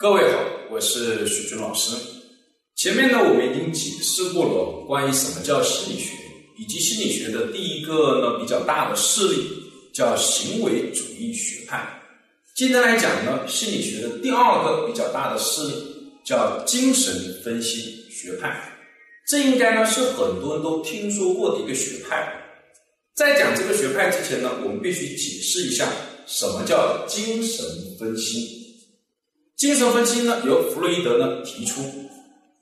各位好，我是许军老师。前面呢，我们已经解释过了关于什么叫心理学，以及心理学的第一个呢比较大的势力叫行为主义学派。今天来讲呢，心理学的第二个比较大的势力叫精神分析学派。这应该呢是很多人都听说过的一个学派。在讲这个学派之前呢，我们必须解释一下什么叫精神分析。精神分析呢，由弗洛伊德呢提出，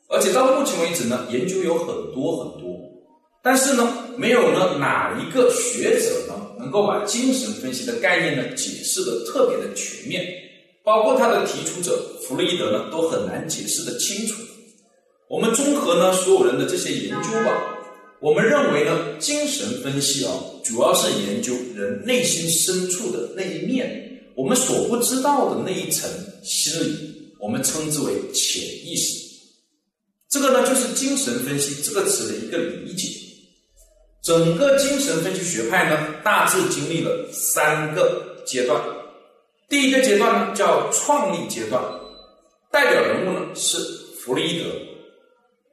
而且到目前为止呢，研究有很多很多，但是呢，没有呢哪一个学者呢能够把精神分析的概念呢解释的特别的全面，包括他的提出者弗洛伊德呢都很难解释的清楚。我们综合呢所有人的这些研究吧，我们认为呢，精神分析啊，主要是研究人内心深处的那一面。我们所不知道的那一层心理，我们称之为潜意识。这个呢，就是精神分析这个词的一个理解。整个精神分析学派呢，大致经历了三个阶段。第一个阶段呢，叫创立阶段，代表人物呢是弗洛伊德。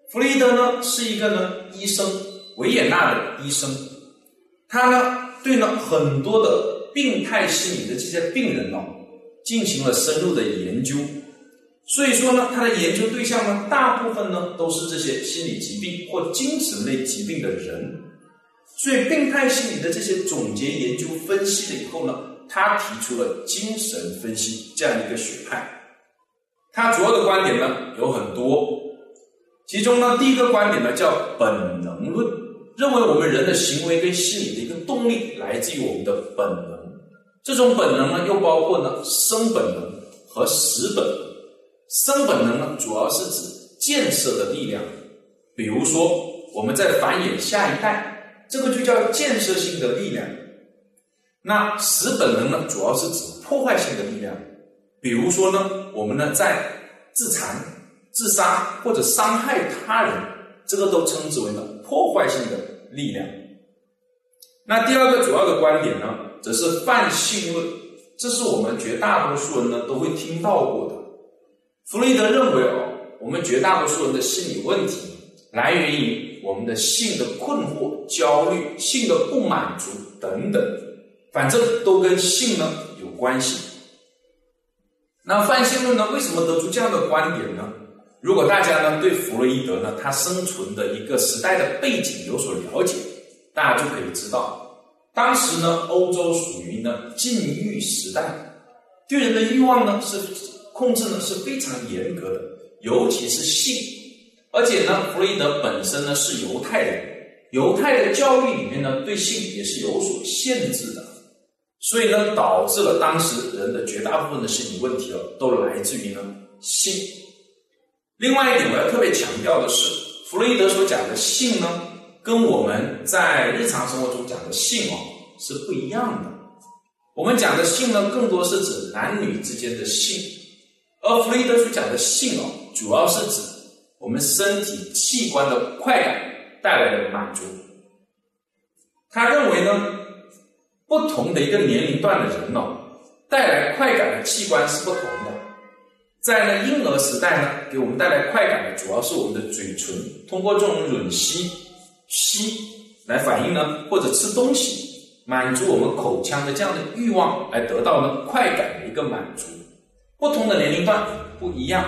弗洛伊德呢是一个呢医生，维也纳的医生，他呢对呢很多的。病态心理的这些病人呢，进行了深入的研究，所以说呢，他的研究对象呢，大部分呢都是这些心理疾病或精神类疾病的人，所以病态心理的这些总结研究分析了以后呢，他提出了精神分析这样一个学派，他主要的观点呢有很多，其中呢第一个观点呢叫本能论，认为我们人的行为跟心理的一个动力来自于我们的本能。这种本能呢，又包括呢生本能和死本能。生本能呢，主要是指建设的力量，比如说我们在繁衍下一代，这个就叫建设性的力量。那死本能呢，主要是指破坏性的力量，比如说呢，我们呢在自残、自杀或者伤害他人，这个都称之为呢破坏性的力量。那第二个主要的观点呢？则是泛性论，这是我们绝大多数人呢都会听到过的。弗洛伊德认为哦，我们绝大多数人的心理问题来源于我们的性的困惑、焦虑、性的不满足等等，反正都跟性呢有关系。那泛性论呢，为什么得出这样的观点呢？如果大家呢对弗洛伊德呢他生存的一个时代的背景有所了解，大家就可以知道。当时呢，欧洲属于呢禁欲时代，对人的欲望呢是控制呢是非常严格的，尤其是性。而且呢，弗洛伊德本身呢是犹太人，犹太的教育里面呢对性也是有所限制的，所以呢导致了当时人的绝大部分的心理问题哦都来自于呢性。另外一点我要特别强调的是，弗洛伊德所讲的性呢。跟我们在日常生活中讲的性哦是不一样的。我们讲的性呢，更多是指男女之间的性，而弗洛伊德所讲的性哦，主要是指我们身体器官的快感带来的满足。他认为呢，不同的一个年龄段的人哦，带来快感的器官是不同的。在呢婴儿时代呢，给我们带来快感的主要是我们的嘴唇，通过这种吮吸。吸来反应呢，或者吃东西满足我们口腔的这样的欲望，来得到呢快感的一个满足。不同的年龄段不一样，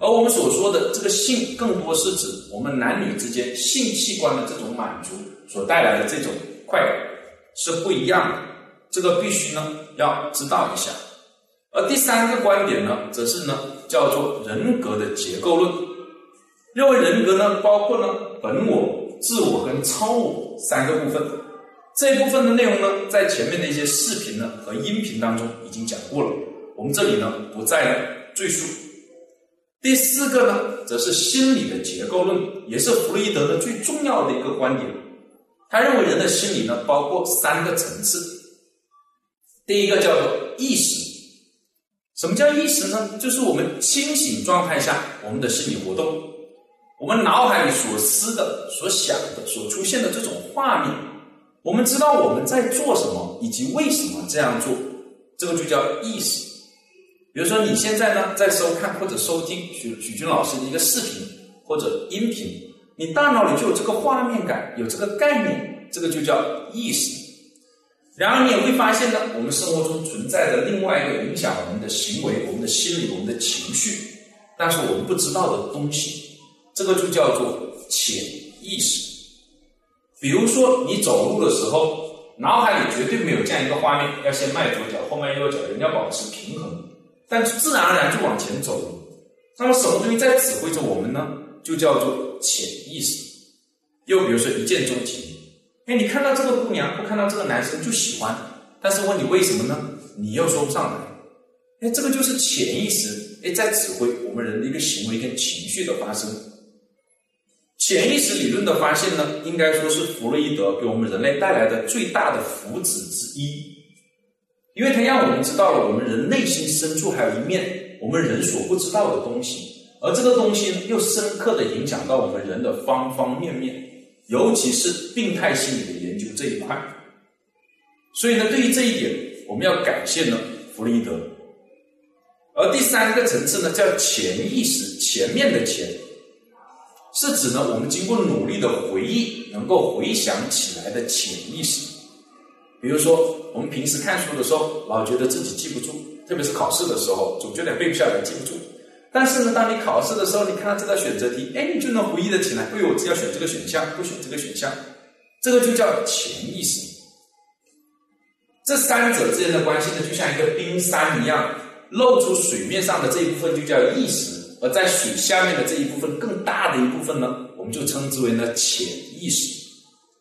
而我们所说的这个性，更多是指我们男女之间性器官的这种满足所带来的这种快感是不一样的。这个必须呢要知道一下。而第三个观点呢，则是呢叫做人格的结构论，认为人格呢包括呢本我。自我跟超我三个部分，这一部分的内容呢，在前面的一些视频呢和音频当中已经讲过了，我们这里呢不再赘述。第四个呢，则是心理的结构论，也是弗洛伊德的最重要的一个观点。他认为人的心理呢，包括三个层次。第一个叫做意识，什么叫意识呢？就是我们清醒状态下我们的心理活动。我们脑海里所思的、所想的、所出现的这种画面，我们知道我们在做什么，以及为什么这样做，这个就叫意识。比如说你现在呢在收看或者收听许许军老师的一个视频或者音频，你大脑里就有这个画面感，有这个概念，这个就叫意识。然而你也会发现呢，我们生活中存在着另外一个影响我们的行为、我们的心理、我们的情绪，但是我们不知道的东西，这个就叫做潜意识。比如说你走路的时候，脑海里绝对没有这样一个画面：要先迈左脚，后迈右脚，人要保持平衡，但自然而然就往前走了。那么什么东西在指挥着我们呢？就叫做潜意识。又比如说一见钟情。哎，你看到这个姑娘或看到这个男生就喜欢，但是问你为什么呢？你又说不上来。哎，这个就是潜意识哎在指挥我们人的一个行为跟情绪的发生。潜意识理论的发现呢，应该说是弗洛伊德给我们人类带来的最大的福祉之一，因为它让我们知道了我们人内心深处还有一面我们人所不知道的东西，而这个东西呢，又深刻的影响到我们人的方方面面。尤其是病态心理的研究这一块，所以呢，对于这一点，我们要感谢呢弗洛伊德。而第三个层次呢，叫潜意识，前面的潜，是指呢我们经过努力的回忆，能够回想起来的潜意识。比如说，我们平时看书的时候，老觉得自己记不住，特别是考试的时候，总觉得背不下来，记不住。但是呢，当你考试的时候，你看到这道选择题，哎，你就能回忆得起来。哎呦，只要选这个选项，不选这个选项，这个就叫潜意识。这三者之间的关系呢，就像一个冰山一样，露出水面上的这一部分就叫意识，而在水下面的这一部分更大的一部分呢，我们就称之为呢潜意识。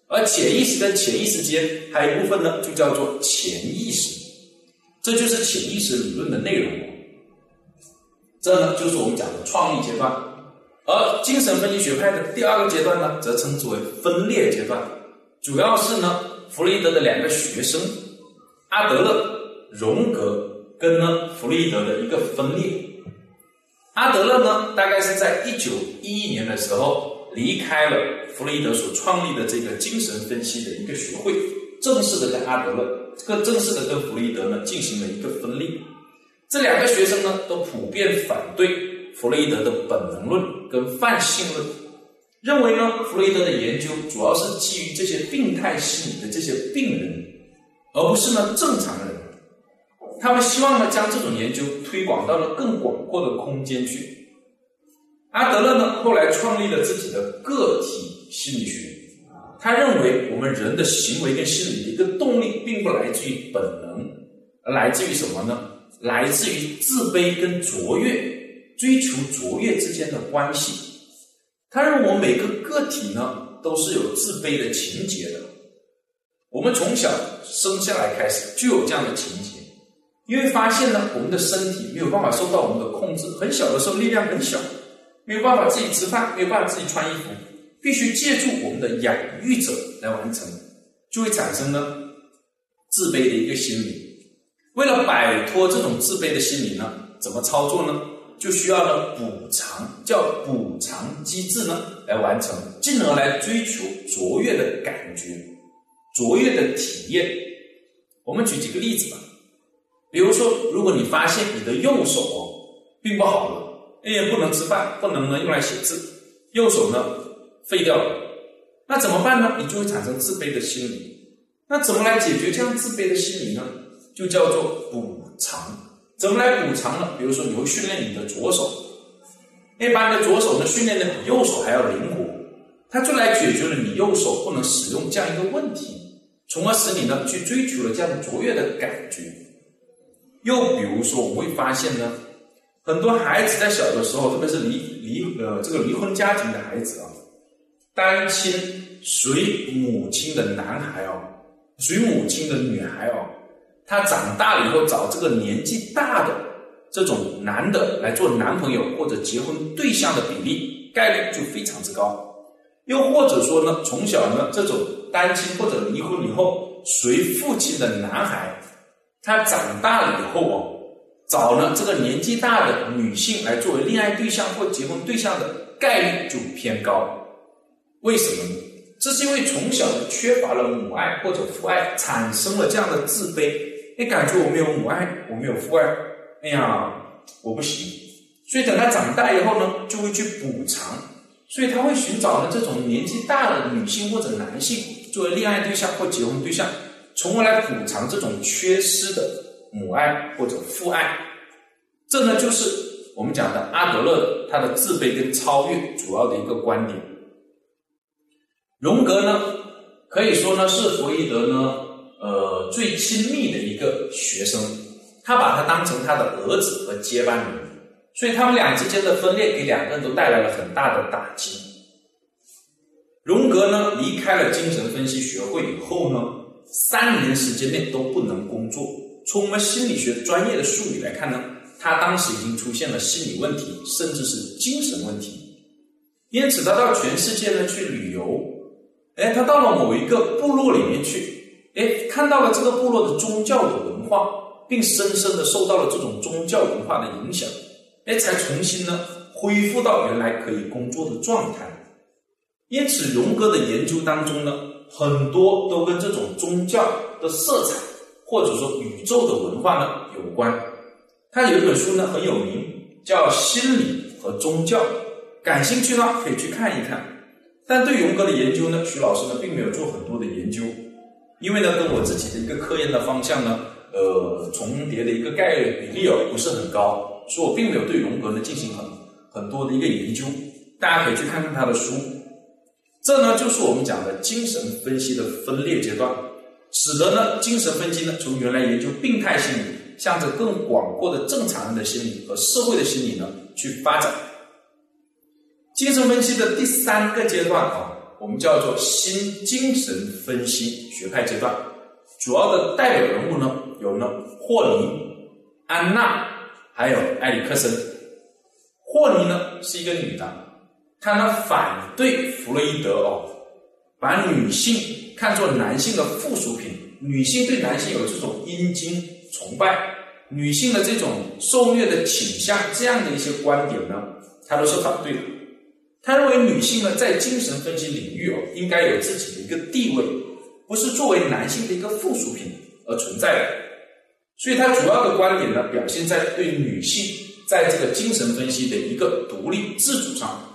而潜意识跟潜意识间还有一部分呢，就叫做潜意识。这就是潜意识理论的内容。这呢，就是我们讲的创意阶段，而精神分析学派的第二个阶段呢，则称之为分裂阶段，主要是呢，弗洛伊德的两个学生阿德勒、荣格跟呢弗洛伊德的一个分裂。阿德勒呢，大概是在一九一一年的时候离开了弗洛伊德所创立的这个精神分析的一个学会，正式的跟阿德勒，更正式的跟弗洛伊德呢进行了一个分裂。这两个学生呢，都普遍反对弗洛伊德的本能论跟泛性论，认为呢，弗洛伊德的研究主要是基于这些病态心理的这些病人，而不是呢正常人。他们希望呢，将这种研究推广到了更广阔的空间去。阿德勒呢，后来创立了自己的个体心理学，他认为我们人的行为跟心理的一个动力，并不来自于本能，而来自于什么呢？来自于自卑跟卓越、追求卓越之间的关系。他认为我们每个个体呢都是有自卑的情节的。我们从小生下来开始就有这样的情节，因为发现呢我们的身体没有办法受到我们的控制，很小的时候力量很小，没有办法自己吃饭，没有办法自己穿衣服，必须借助我们的养育者来完成，就会产生呢自卑的一个心理。为了摆脱这种自卑的心理呢，怎么操作呢？就需要呢补偿，叫补偿机制呢来完成，进而来追求卓越的感觉、卓越的体验。我们举几个例子吧，比如说，如果你发现你的右手并不好了，哎，不能吃饭，不能呢用来写字，右手呢废掉了，那怎么办呢？你就会产生自卑的心理。那怎么来解决这样自卑的心理呢？就叫做补偿，怎么来补偿呢？比如说，你会训练你的左手，哎把你的左手呢训练的比右手还要灵活，它就来解决了你右手不能使用这样一个问题，从而使你呢去追求了这样卓越的感觉。又比如说，我们会发现呢，很多孩子在小的时候，特别是离离呃这个离婚家庭的孩子啊，单亲随母亲的男孩哦，随母亲的女孩哦。他长大了以后找这个年纪大的这种男的来做男朋友或者结婚对象的比例概率就非常之高。又或者说呢，从小呢这种单亲或者离婚以后随父亲的男孩，他长大了以后哦，找呢这个年纪大的女性来作为恋爱对象或结婚对象的概率就偏高。为什么呢？这是因为从小就缺乏了母爱或者父爱，产生了这样的自卑。你感觉我没有母爱，我没有父爱，哎呀，我不行，所以等他长大以后呢，就会去补偿，所以他会寻找呢这种年纪大的女性或者男性作为恋爱对象或结婚对象，从而来补偿这种缺失的母爱或者父爱。这呢就是我们讲的阿德勒他的自卑跟超越主要的一个观点。荣格呢可以说呢是弗洛伊德呢呃最亲密的一个学生。他把他当成他的儿子和接班人，所以他们俩之间的分裂给两个人都带来了很大的打击。荣格呢离开了精神分析学会以后呢，三年时间内都不能工作。从我们心理学专业的术语来看呢，他当时已经出现了心理问题，甚至是精神问题。因此，他到全世界呢去旅游。哎，他到了某一个部落里面去，哎，看到了这个部落的宗教的文化。并深深的受到了这种宗教文化的影响，哎，才重新呢恢复到原来可以工作的状态。因此，荣格的研究当中呢，很多都跟这种宗教的色彩，或者说宇宙的文化呢有关。他有一本书呢很有名，叫《心理和宗教》，感兴趣呢可以去看一看。但对荣格的研究呢，徐老师呢并没有做很多的研究，因为呢跟我自己的一个科研的方向呢。呃，重叠的一个概率比例哦不是很高，所以我并没有对荣格呢进行很很多的一个研究。大家可以去看看他的书。这呢就是我们讲的精神分析的分裂阶段，使得呢精神分析呢从原来研究病态心理，向着更广阔的正常人的心理和社会的心理呢去发展。精神分析的第三个阶段啊，我们叫做新精神分析学派阶段，主要的代表人物呢。有呢，霍尼、安娜，还有埃里克森。霍尼呢是一个女的，他呢反对弗洛伊德哦，把女性看作男性的附属品，女性对男性有这种阴茎崇拜，女性的这种受虐的倾向，这样的一些观点呢，他都是反对的。他认为女性呢在精神分析领域哦，应该有自己的一个地位，不是作为男性的一个附属品而存在的。所以，他主要的观点呢，表现在对女性在这个精神分析的一个独立自主上。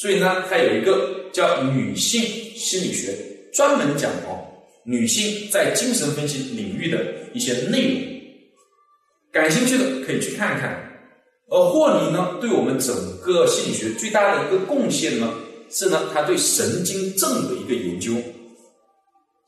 所以呢，他有一个叫女性心理学，专门讲哦女性在精神分析领域的一些内容。感兴趣的可以去看看。而霍尼呢，对我们整个心理学最大的一个贡献呢，是呢他对神经症的一个研究。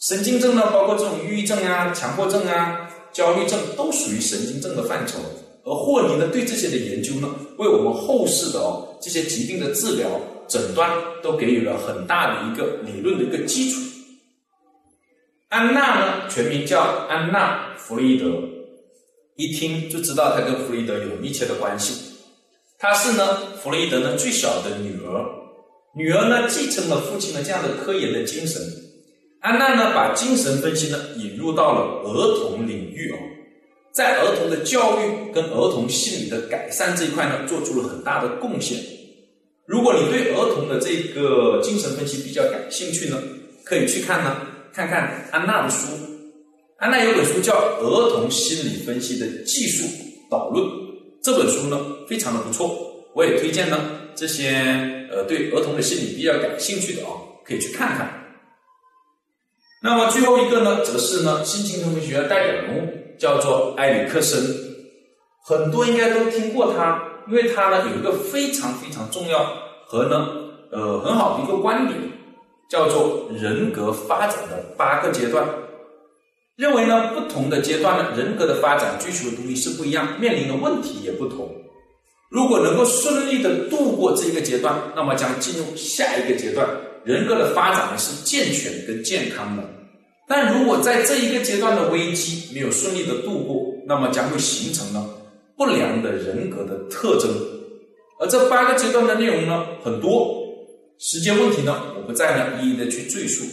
神经症呢，包括这种抑郁症啊、强迫症啊。焦虑症都属于神经症的范畴，而霍尼呢对这些的研究呢，为我们后世的哦这些疾病的治疗诊断都给予了很大的一个理论的一个基础。安娜呢全名叫安娜弗洛伊德，一听就知道她跟弗洛伊德有密切的关系。她是呢弗洛伊德呢最小的女儿，女儿呢继承了父亲的这样的科研的精神。安娜呢，把精神分析呢引入到了儿童领域哦，在儿童的教育跟儿童心理的改善这一块呢，做出了很大的贡献。如果你对儿童的这个精神分析比较感兴趣呢，可以去看呢，看看安娜的书。安娜有本书叫《儿童心理分析的技术导论》，这本书呢非常的不错，我也推荐呢这些呃对儿童的心理比较感兴趣的啊，可以去看看。那么最后一个呢，则是呢新精神分析学代表人物，叫做埃里克森。很多应该都听过他，因为他呢有一个非常非常重要和呢呃很好的一个观点，叫做人格发展的八个阶段。认为呢不同的阶段呢人格的发展追求的东西是不一样，面临的问题也不同。如果能够顺利的度过这一个阶段，那么将进入下一个阶段。人格的发展呢是健全跟健康的，但如果在这一个阶段的危机没有顺利的度过，那么将会形成呢不良的人格的特征。而这八个阶段的内容呢很多，时间问题呢我不再呢一一的去赘述，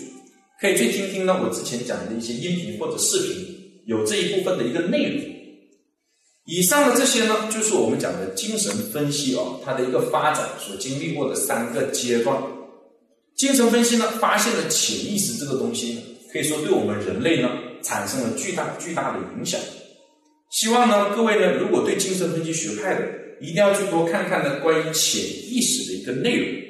可以去听听呢我之前讲的一些音频或者视频，有这一部分的一个内容。以上的这些呢就是我们讲的精神分析啊它的一个发展所经历过的三个阶段。精神分析呢，发现了潜意识这个东西，可以说对我们人类呢产生了巨大巨大的影响。希望呢，各位呢，如果对精神分析学派的，一定要去多看看呢关于潜意识的一个内容。